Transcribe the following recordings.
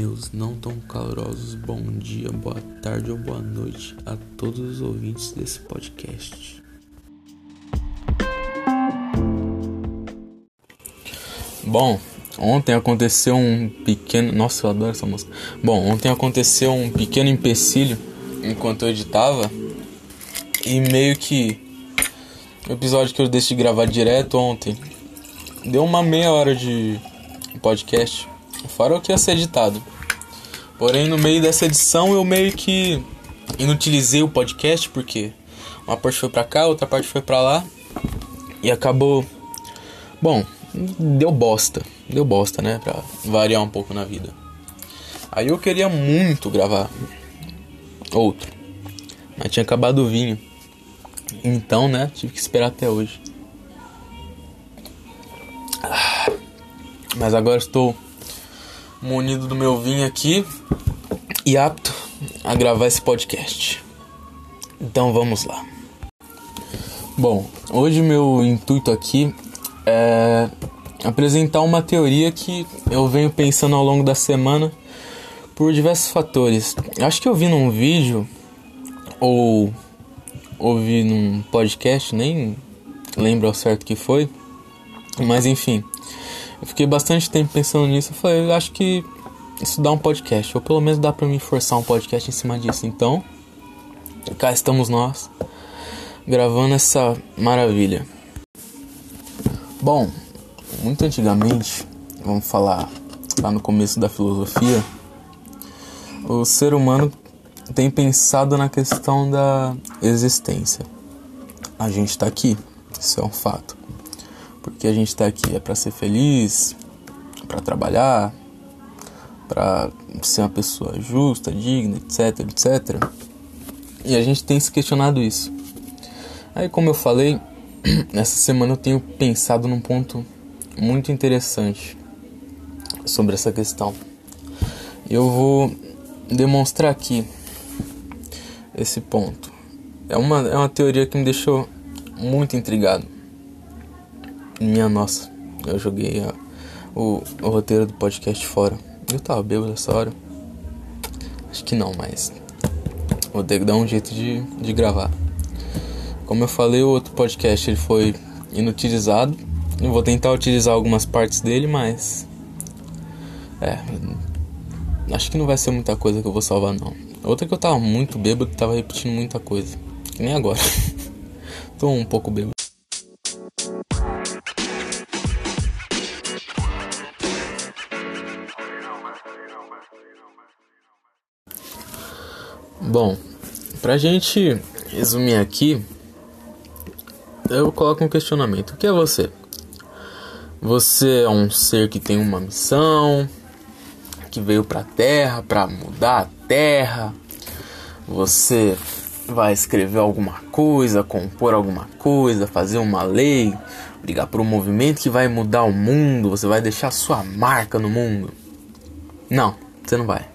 meus não tão calorosos bom dia, boa tarde ou boa noite a todos os ouvintes desse podcast. Bom, ontem aconteceu um pequeno. Nossa, eu adoro essa música. Bom, ontem aconteceu um pequeno empecilho enquanto eu editava e meio que o episódio que eu decidi gravar direto ontem deu uma meia hora de podcast Fora o que ia ser editado. Porém, no meio dessa edição, eu meio que inutilizei o podcast, porque uma parte foi pra cá, outra parte foi pra lá. E acabou. Bom, deu bosta. Deu bosta, né? Pra variar um pouco na vida. Aí eu queria muito gravar outro. Mas tinha acabado o vinho. Então, né? Tive que esperar até hoje. Ah, mas agora estou munido do meu vinho aqui e apto a gravar esse podcast. Então vamos lá. Bom, hoje meu intuito aqui é apresentar uma teoria que eu venho pensando ao longo da semana por diversos fatores. Acho que eu vi num vídeo ou ouvi num podcast, nem lembro ao certo que foi, mas enfim. Eu fiquei bastante tempo pensando nisso. Eu falei, acho que isso dá um podcast, ou pelo menos dá pra me forçar um podcast em cima disso. Então, cá estamos nós, gravando essa maravilha. Bom, muito antigamente, vamos falar lá no começo da filosofia, o ser humano tem pensado na questão da existência. A gente está aqui, isso é um fato. Porque a gente está aqui é para ser feliz, para trabalhar, para ser uma pessoa justa, digna, etc, etc. E a gente tem se questionado isso. Aí, como eu falei, essa semana eu tenho pensado num ponto muito interessante sobre essa questão. Eu vou demonstrar aqui esse ponto. É uma, é uma teoria que me deixou muito intrigado. Minha nossa, eu joguei a, o, o roteiro do podcast fora. Eu tava bêbado nessa hora. Acho que não, mas vou ter que dar um jeito de, de gravar. Como eu falei, o outro podcast ele foi inutilizado. Eu vou tentar utilizar algumas partes dele, mas. É. Acho que não vai ser muita coisa que eu vou salvar, não. Outra que eu tava muito bêbado, tava repetindo muita coisa. Que nem agora. Tô um pouco bêbado. Bom, pra gente resumir aqui, eu coloco um questionamento: o que é você? Você é um ser que tem uma missão, que veio pra Terra para mudar a Terra. Você vai escrever alguma coisa, compor alguma coisa, fazer uma lei, brigar por um movimento que vai mudar o mundo, você vai deixar sua marca no mundo. Não, você não vai.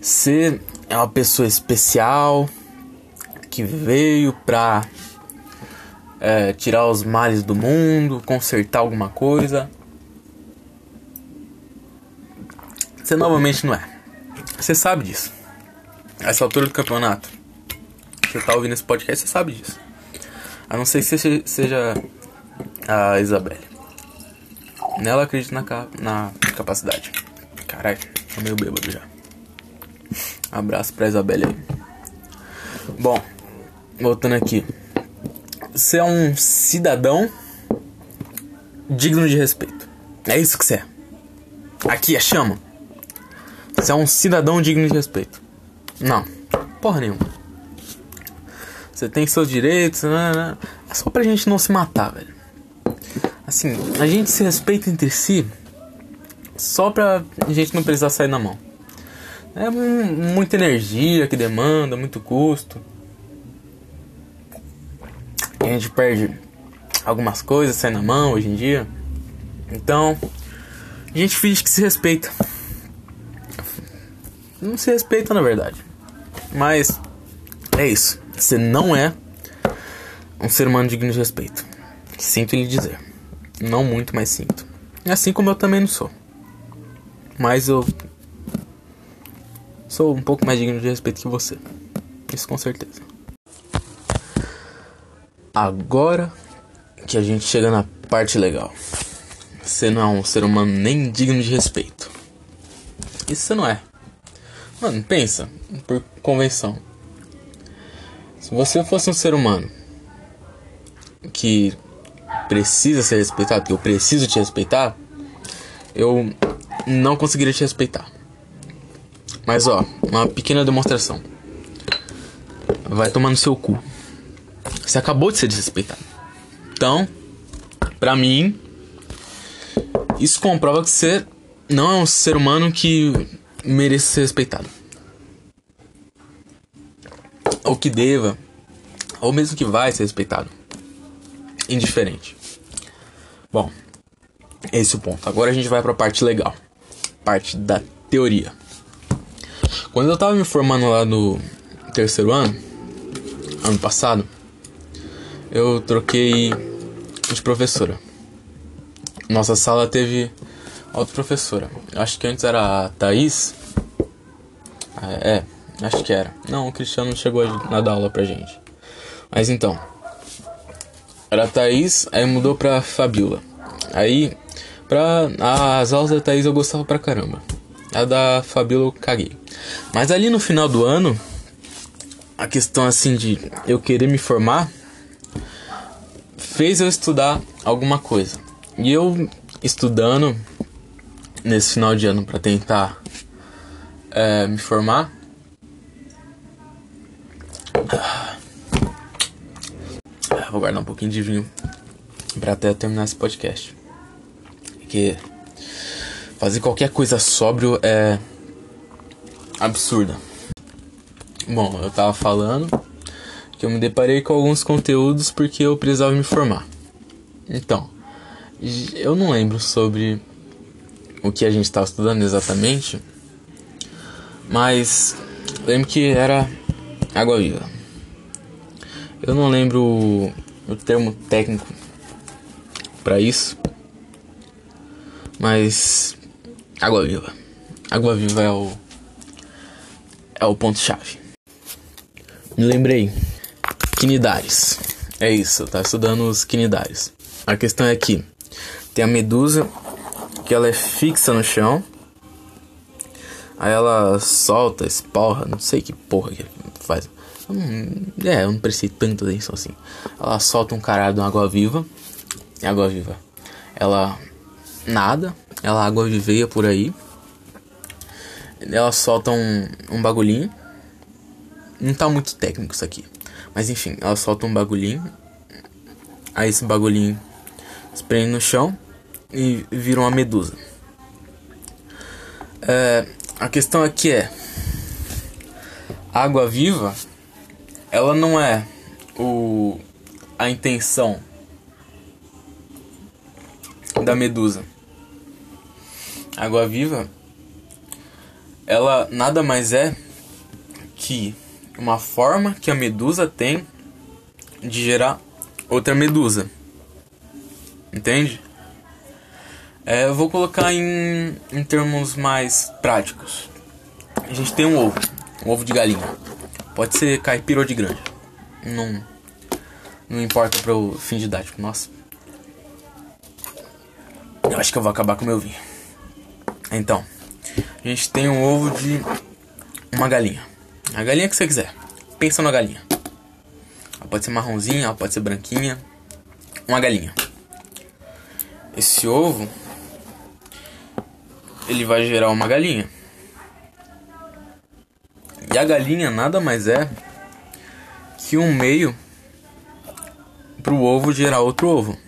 Você é uma pessoa especial que veio pra é, tirar os males do mundo, consertar alguma coisa. Você novamente não é. Você sabe disso. Essa altura do campeonato. Você tá ouvindo esse podcast, você sabe disso. A não ser que você seja a Isabelle. Nela acredito na, na capacidade. Caralho, tô meio bêbado já. Abraço pra Isabelle aí. Bom, voltando aqui. Você é um cidadão digno de respeito. É isso que você é. Aqui é chama. Você é um cidadão digno de respeito. Não, porra nenhuma. Você tem seus direitos, né, né? É só pra gente não se matar, velho. Assim, a gente se respeita entre si só pra gente não precisar sair na mão. É muita energia que demanda, muito custo. A gente perde algumas coisas, sai na mão hoje em dia. Então, a gente finge que se respeita. Não se respeita na verdade. Mas é isso. Você não é um ser humano digno de respeito. Sinto lhe dizer. Não muito, mas sinto. Assim como eu também não sou. Mas eu sou um pouco mais digno de respeito que você. Isso com certeza. Agora que a gente chega na parte legal. Você não é um ser humano nem digno de respeito. Isso você não é. Mano, pensa, por convenção. Se você fosse um ser humano que precisa ser respeitado, que eu preciso te respeitar, eu não conseguiria te respeitar. Mas ó, uma pequena demonstração. Vai tomar no seu cu. Você acabou de ser desrespeitado. Então, pra mim, isso comprova que você não é um ser humano que merece ser respeitado. Ou que deva, ou mesmo que vai ser respeitado. Indiferente. Bom, esse é o ponto. Agora a gente vai para a parte legal. Parte da teoria. Quando eu tava me formando lá no terceiro ano, ano passado, eu troquei de professora. Nossa sala teve outra professora. Acho que antes era a Thaís. Ah, é, acho que era. Não, o Cristiano chegou a dar aula pra gente. Mas então. Era a Thaís, aí mudou pra Fabiola. Aí, pra as aulas da Thaís eu gostava pra caramba. A da Fabiola eu caguei. Mas ali no final do ano, a questão assim de eu querer me formar fez eu estudar alguma coisa. E eu estudando nesse final de ano para tentar é, me formar. Vou guardar um pouquinho de vinho para até terminar esse podcast. Porque fazer qualquer coisa sóbrio é absurda. Bom, eu tava falando que eu me deparei com alguns conteúdos porque eu precisava me formar. Então, eu não lembro sobre o que a gente estava estudando exatamente, mas lembro que era água viva. Eu não lembro o, o termo técnico para isso, mas água viva. Água viva é o é o ponto chave. Me lembrei Quinidares. É isso, tá estudando os quinidares. A questão é que tem a medusa que ela é fixa no chão. Aí ela solta, esporra, não sei que porra que faz. Hum, é, eu não prestei tanto atenção assim. Ela solta um caralho de água viva. Água viva. Ela nada, ela água viveia por aí. Ela solta um, um bagulhinho. Não tá muito técnico isso aqui. Mas enfim, ela solta um bagulhinho. Aí esse bagulhinho espreme no chão e vira uma medusa. É, a questão aqui é: água viva, ela não é o a intenção da medusa. Água viva, ela nada mais é que uma forma que a medusa tem de gerar outra medusa. Entende? É, eu vou colocar em, em termos mais práticos. A gente tem um ovo, um ovo de galinha. Pode ser caipira ou de granja. Não, não importa para o fim didático. Nossa. Eu acho que eu vou acabar com o meu vinho. Então, a gente tem um ovo de uma galinha. A galinha que você quiser. Pensa na galinha. Ela pode ser marronzinha, ela pode ser branquinha. Uma galinha. Esse ovo ele vai gerar uma galinha. E a galinha nada mais é que um meio para o ovo gerar outro ovo.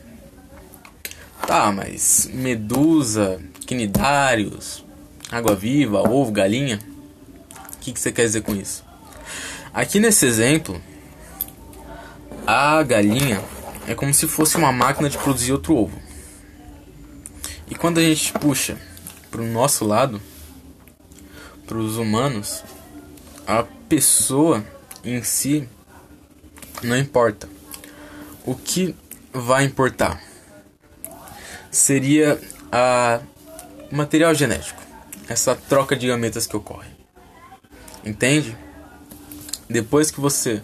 Tá, mas medusa, quinidários, água-viva, ovo, galinha que, que você quer dizer com isso? Aqui nesse exemplo, a galinha é como se fosse uma máquina de produzir outro ovo. E quando a gente puxa para o nosso lado, para os humanos, a pessoa em si não importa. O que vai importar seria a material genético, essa troca de gametas que ocorre. Entende? Depois que você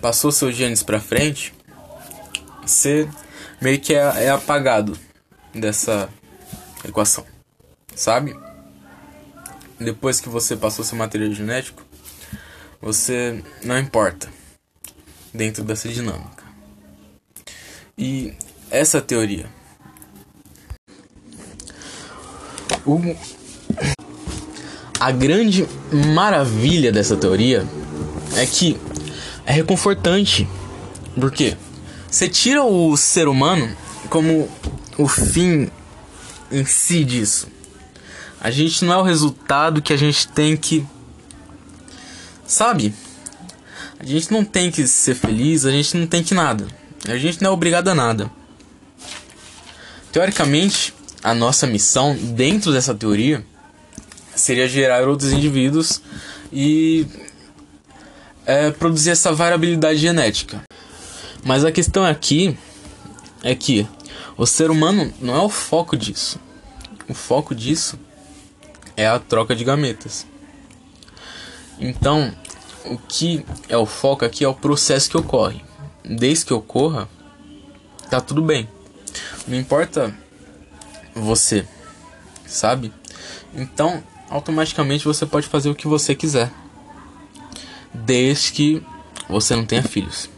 passou seus genes para frente, você meio que é, é apagado dessa equação, sabe? Depois que você passou seu material genético, você não importa dentro dessa dinâmica. E essa teoria. O, a grande maravilha dessa teoria é que é reconfortante. Porque você tira o ser humano como o fim em si disso. A gente não é o resultado que a gente tem que. Sabe? A gente não tem que ser feliz, a gente não tem que nada. A gente não é obrigado a nada. Teoricamente, a nossa missão dentro dessa teoria seria gerar outros indivíduos e é, produzir essa variabilidade genética. Mas a questão aqui é que o ser humano não é o foco disso. O foco disso é a troca de gametas. Então, o que é o foco aqui é o processo que ocorre. Desde que ocorra, tá tudo bem. Não importa você, sabe? Então, automaticamente você pode fazer o que você quiser. Desde que você não tenha filhos.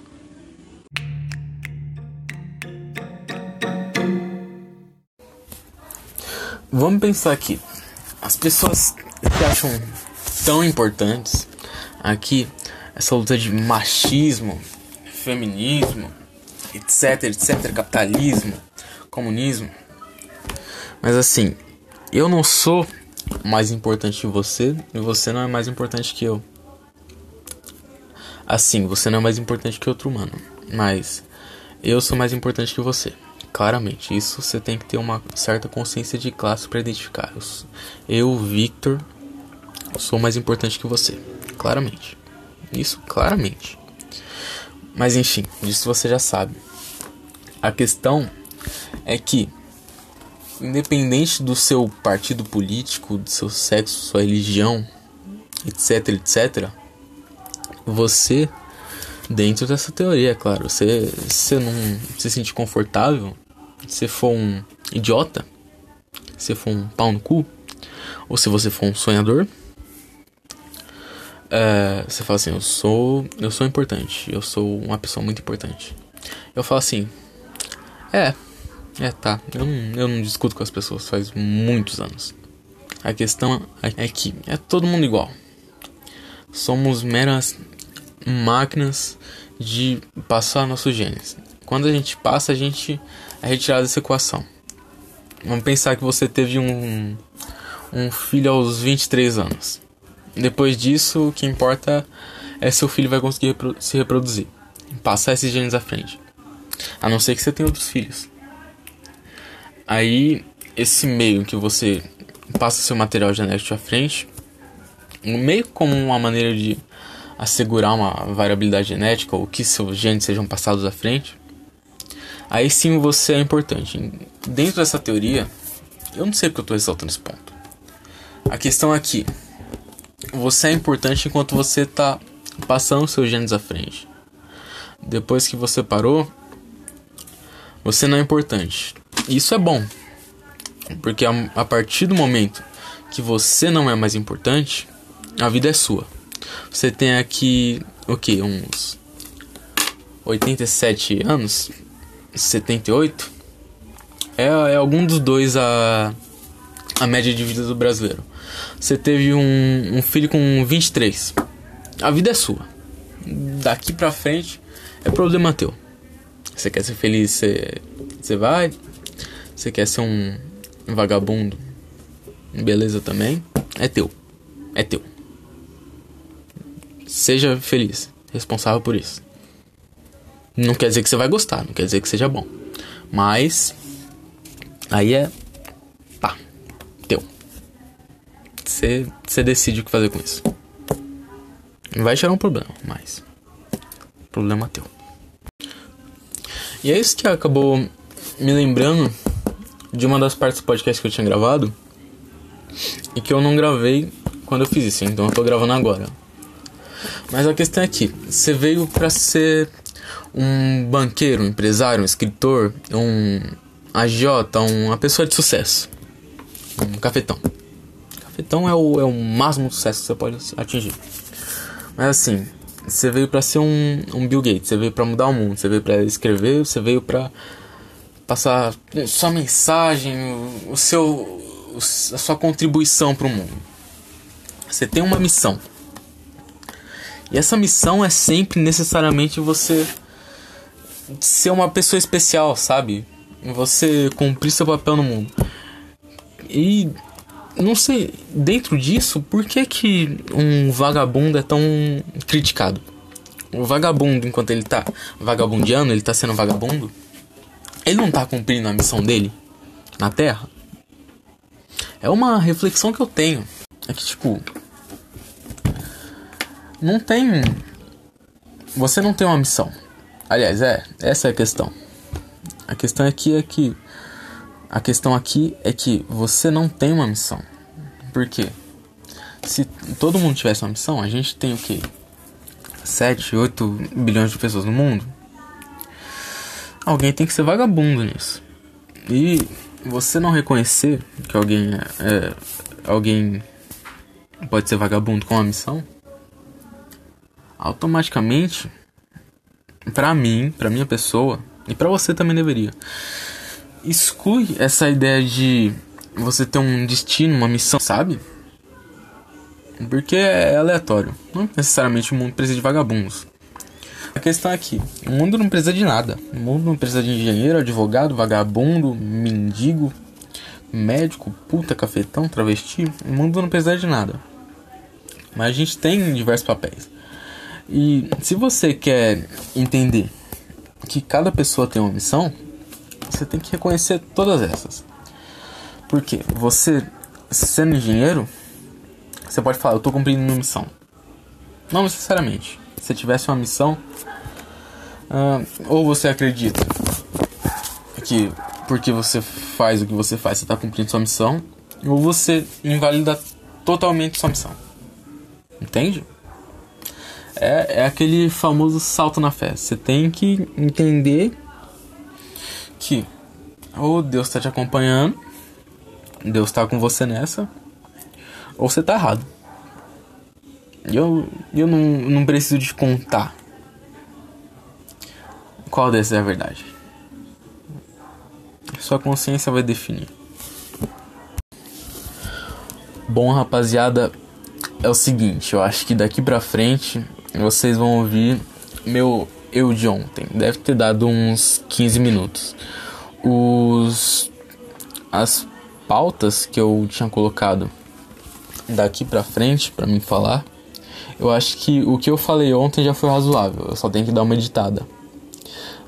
Vamos pensar aqui. As pessoas que acham tão importantes aqui essa luta de machismo, feminismo, etc, etc, capitalismo, comunismo. Mas assim, eu não sou mais importante que você e você não é mais importante que eu. Assim, você não é mais importante que outro humano, mas eu sou mais importante que você. Claramente, isso você tem que ter uma certa consciência de classe para identificar. Eu, Victor, sou mais importante que você. Claramente. Isso, claramente. Mas enfim, disso você já sabe. A questão é que, independente do seu partido político, do seu sexo, sua religião, etc, etc, você, dentro dessa teoria, é claro, você, você não se sente confortável se for um idiota, se for um pau no cu, ou se você for um sonhador, é, você fala assim, eu sou, eu sou importante, eu sou uma pessoa muito importante. Eu falo assim, é, é tá, eu não, eu não discuto com as pessoas faz muitos anos. A questão é que é todo mundo igual. Somos meras máquinas de passar nossos genes. Quando a gente passa, a gente é retirado dessa equação. Vamos pensar que você teve um, um filho aos 23 anos. Depois disso, o que importa é se o filho vai conseguir se reproduzir. Passar esses genes à frente. A não ser que você tenha outros filhos. Aí, esse meio que você passa seu material genético à frente, meio como uma maneira de assegurar uma variabilidade genética ou que seus genes sejam passados à frente, aí sim você é importante. Dentro dessa teoria, eu não sei porque eu estou ressaltando esse ponto. A questão aqui, você é importante enquanto você está passando seus genes à frente. Depois que você parou, você não é importante. Isso é bom, porque a, partir do momento que você não é mais importante, a vida é sua. Você tem aqui, o que, uns 87 anos, 78, é, é algum dos dois a, a média de vida do brasileiro. Você teve um, um filho com 23. A vida é sua. Daqui pra frente é problema teu. Você quer ser feliz, você, você vai. Você quer ser um, vagabundo, beleza também. É teu. É teu. Seja feliz, responsável por isso. Não quer dizer que você vai gostar, não quer dizer que seja bom. Mas aí é pá, teu. Você decide o que fazer com isso. Vai gerar um problema, mas problema teu. E é isso que acabou me lembrando de uma das partes do podcast que eu tinha gravado e que eu não gravei quando eu fiz isso, então eu tô gravando agora. Mas a questão é que você veio para ser um banqueiro, um empresário, um escritor, um agiota, uma pessoa de sucesso. Um cafetão. Cafetão é o, é o máximo sucesso que você pode atingir. Mas assim, você veio para ser um, um Bill Gates, você veio para mudar o mundo, você veio para escrever, você veio para passar sua mensagem, o seu, a sua contribuição para o mundo. Você tem uma missão. E essa missão é sempre necessariamente você ser uma pessoa especial, sabe? Você cumprir seu papel no mundo. E não sei, dentro disso, por que que um vagabundo é tão criticado? O vagabundo, enquanto ele tá vagabundiano, ele tá sendo vagabundo, ele não tá cumprindo a missão dele na Terra? É uma reflexão que eu tenho. É que, tipo, não tem. Você não tem uma missão. Aliás, é, essa é a questão. A questão aqui é que a questão aqui é que você não tem uma missão. Por quê? Se todo mundo tivesse uma missão, a gente tem o quê? 7, 8 bilhões de pessoas no mundo. Alguém tem que ser vagabundo nisso. E você não reconhecer que alguém é, é alguém pode ser vagabundo com uma missão, automaticamente para mim, para minha pessoa e para você também deveria exclui essa ideia de você ter um destino, uma missão, sabe? Porque é aleatório. Não necessariamente o mundo precisa de vagabundos. A questão é que o mundo não precisa de nada. O mundo não precisa de engenheiro, advogado, vagabundo, mendigo, médico, puta, cafetão, travesti. O mundo não precisa de nada. Mas a gente tem diversos papéis. E se você quer entender que cada pessoa tem uma missão, você tem que reconhecer todas essas. Porque você, sendo engenheiro, você pode falar, eu estou cumprindo uma missão. Não necessariamente. Se tivesse uma missão, uh, ou você acredita que porque você faz o que você faz, você está cumprindo sua missão, ou você invalida totalmente sua missão. Entende? É, é aquele famoso salto na fé. Você tem que entender que ou Deus está te acompanhando, Deus está com você nessa, ou você está errado. Eu, eu não, não preciso te contar qual desses é a verdade. Sua consciência vai definir. Bom, rapaziada, é o seguinte, eu acho que daqui pra frente vocês vão ouvir meu eu de ontem. Deve ter dado uns 15 minutos. Os as pautas que eu tinha colocado daqui para frente para mim falar, eu acho que o que eu falei ontem já foi razoável. Eu só tenho que dar uma editada.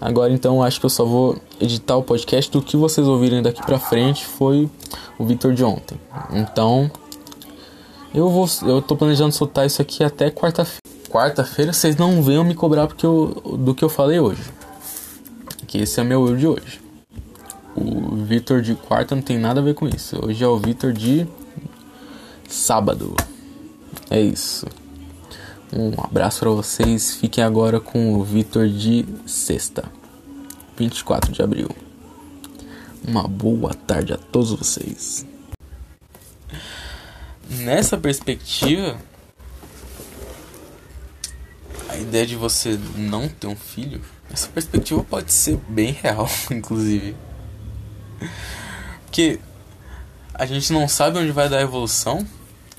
Agora então acho que eu só vou editar o podcast do que vocês ouvirem daqui para frente foi o Victor de ontem. Então eu vou eu tô planejando soltar isso aqui até quarta-feira quarta-feira vocês não venham me cobrar porque eu, do que eu falei hoje. Que esse é meu eu de hoje. O Vitor de quarta não tem nada a ver com isso. Hoje é o Vitor de sábado. É isso. Um abraço para vocês. Fiquem agora com o Vitor de sexta, 24 de abril. Uma boa tarde a todos vocês. Nessa perspectiva, a ideia de você não ter um filho, essa perspectiva pode ser bem real, inclusive. Porque a gente não sabe onde vai dar a evolução,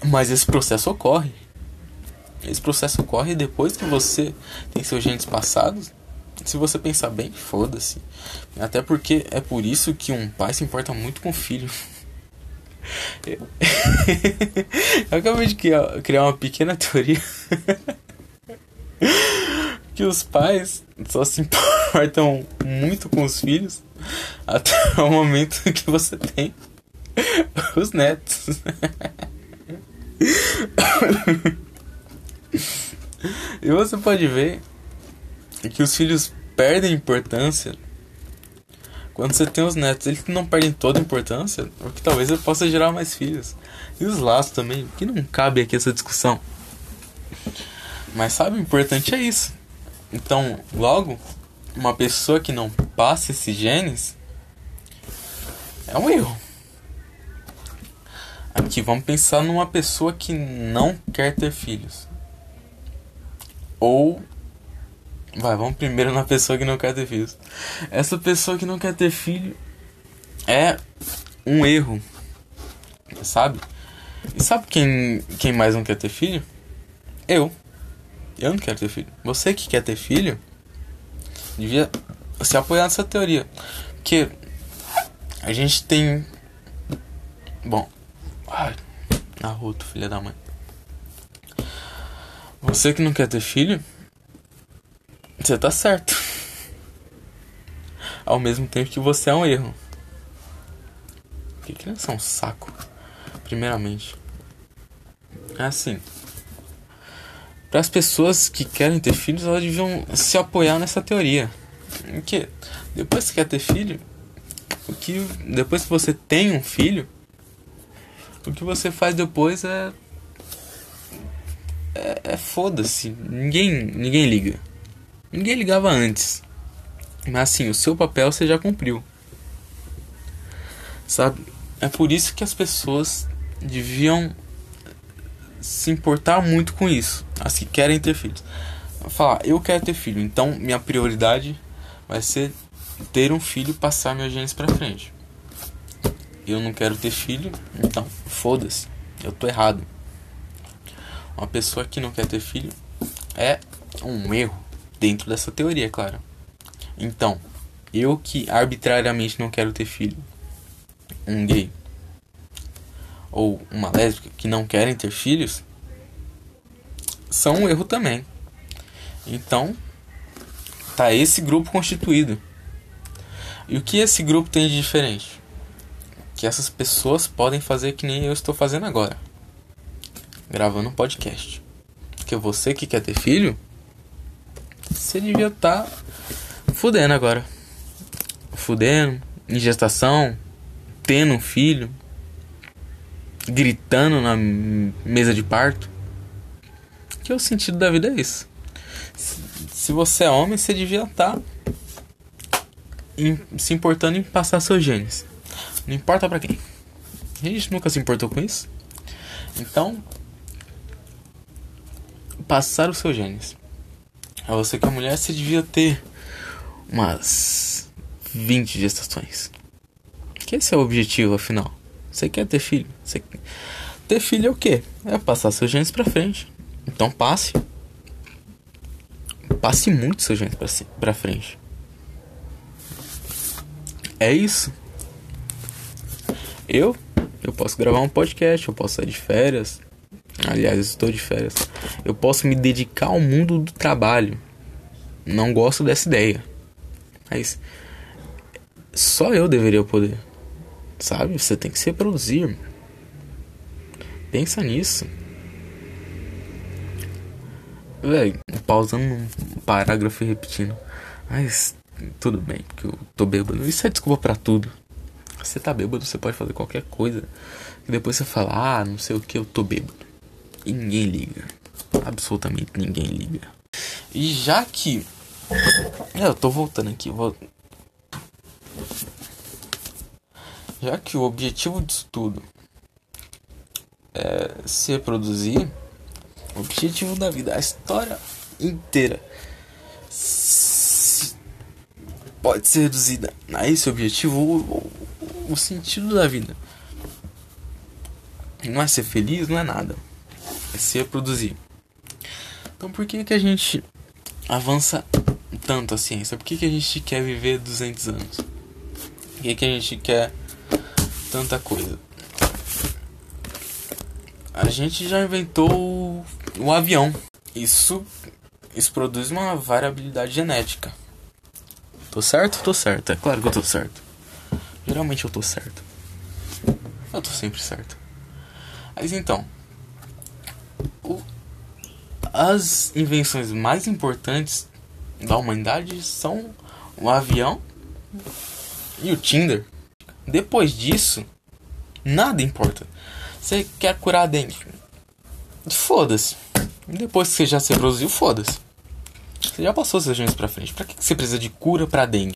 mas esse processo ocorre. Esse processo ocorre depois que você tem seus genes passados. Se você pensar bem, foda-se. Até porque é por isso que um pai se importa muito com o filho. Eu acabei de criar uma pequena teoria que os pais só se importam muito com os filhos até o momento que você tem os netos. E você pode ver que os filhos perdem importância quando você tem os netos. Eles não perdem toda a importância, porque talvez ele possa gerar mais filhos. E os laços também, que não cabe aqui essa discussão. Mas sabe, o importante é isso. Então, logo, uma pessoa que não passa esses genes é um erro. Aqui, vamos pensar numa pessoa que não quer ter filhos. Ou. Vai, vamos primeiro na pessoa que não quer ter filhos. Essa pessoa que não quer ter filho é um erro. Sabe? E sabe quem, quem mais não quer ter filho? Eu. Eu não quero ter filho. Você que quer ter filho, devia se apoiar nessa teoria. Porque a gente tem. Bom. Ai, Naruto, filha da mãe. Você que não quer ter filho, você tá certo. Ao mesmo tempo que você é um erro. Que criança é um saco. Primeiramente. É assim. Para as pessoas que querem ter filhos, elas deviam se apoiar nessa teoria. Que depois que quer ter filho, o que depois que você tem um filho, o que você faz depois é é, é foda-se. Ninguém ninguém liga. Ninguém ligava antes. Mas assim, o seu papel você já cumpriu. Sabe? É por isso que as pessoas deviam se importar muito com isso. As que querem ter filhos. Falar, eu quero ter filho, então minha prioridade vai ser ter um filho e passar meus genes pra frente. Eu não quero ter filho, então foda-se, eu tô errado. Uma pessoa que não quer ter filho é um erro dentro dessa teoria, claro. Então, eu que arbitrariamente não quero ter filho, um gay ou uma lésbica que não querem ter filhos, são um erro também. Então, tá esse grupo constituído. E o que esse grupo tem de diferente? Que essas pessoas podem fazer que nem eu estou fazendo agora. Gravando um podcast. Porque você que quer ter filho, você devia estar tá fudendo agora. Fudendo, em gestação, tendo um filho, gritando na mesa de parto. Que o sentido da vida é isso. Se você é homem, você devia estar tá se importando em passar seus genes. Não importa para quem. A gente nunca se importou com isso. Então, passar os seus genes. A você que é mulher, você devia ter umas 20 gestações. Que esse é o objetivo, afinal. Você quer ter filho? Você... Ter filho é o quê? É passar seus genes pra frente. Então passe. Passe muito seus genes pra, pra frente. É isso. Eu, eu posso gravar um podcast, eu posso sair de férias. Aliás, estou de férias. Eu posso me dedicar ao mundo do trabalho. Não gosto dessa ideia. Mas só eu deveria poder. Sabe? Você tem que se reproduzir. Pensa nisso. Véi, pausando um parágrafo e repetindo. Mas tudo bem, porque eu tô bêbado. Isso é desculpa pra tudo. Você tá bêbado, você pode fazer qualquer coisa. E depois você fala, ah, não sei o que, eu tô bêbado. E ninguém liga. Absolutamente ninguém liga. E já que. É, eu tô voltando aqui. Vou... Já que o objetivo disso tudo é se reproduzir, o objetivo da vida, a história inteira pode ser reduzida a esse objetivo, o, o, o sentido da vida. Não é ser feliz, não é nada. Se reproduzir. Então por que, que a gente avança tanto a ciência? Por que, que a gente quer viver 200 anos? Por que, que a gente quer tanta coisa. A gente já inventou o, avião. Isso, isso produz uma variabilidade genética. Tô certo? Tô certo. É claro que eu tô certo. Geralmente eu tô certo. Eu tô sempre certo. Mas então, as invenções mais importantes da humanidade são o avião e o Tinder. Depois disso, nada importa. Você quer curar a dengue? Foda-se. Depois que você já se reproduziu, foda-se. Você já passou seus genes pra frente. Pra que você precisa de cura pra dengue?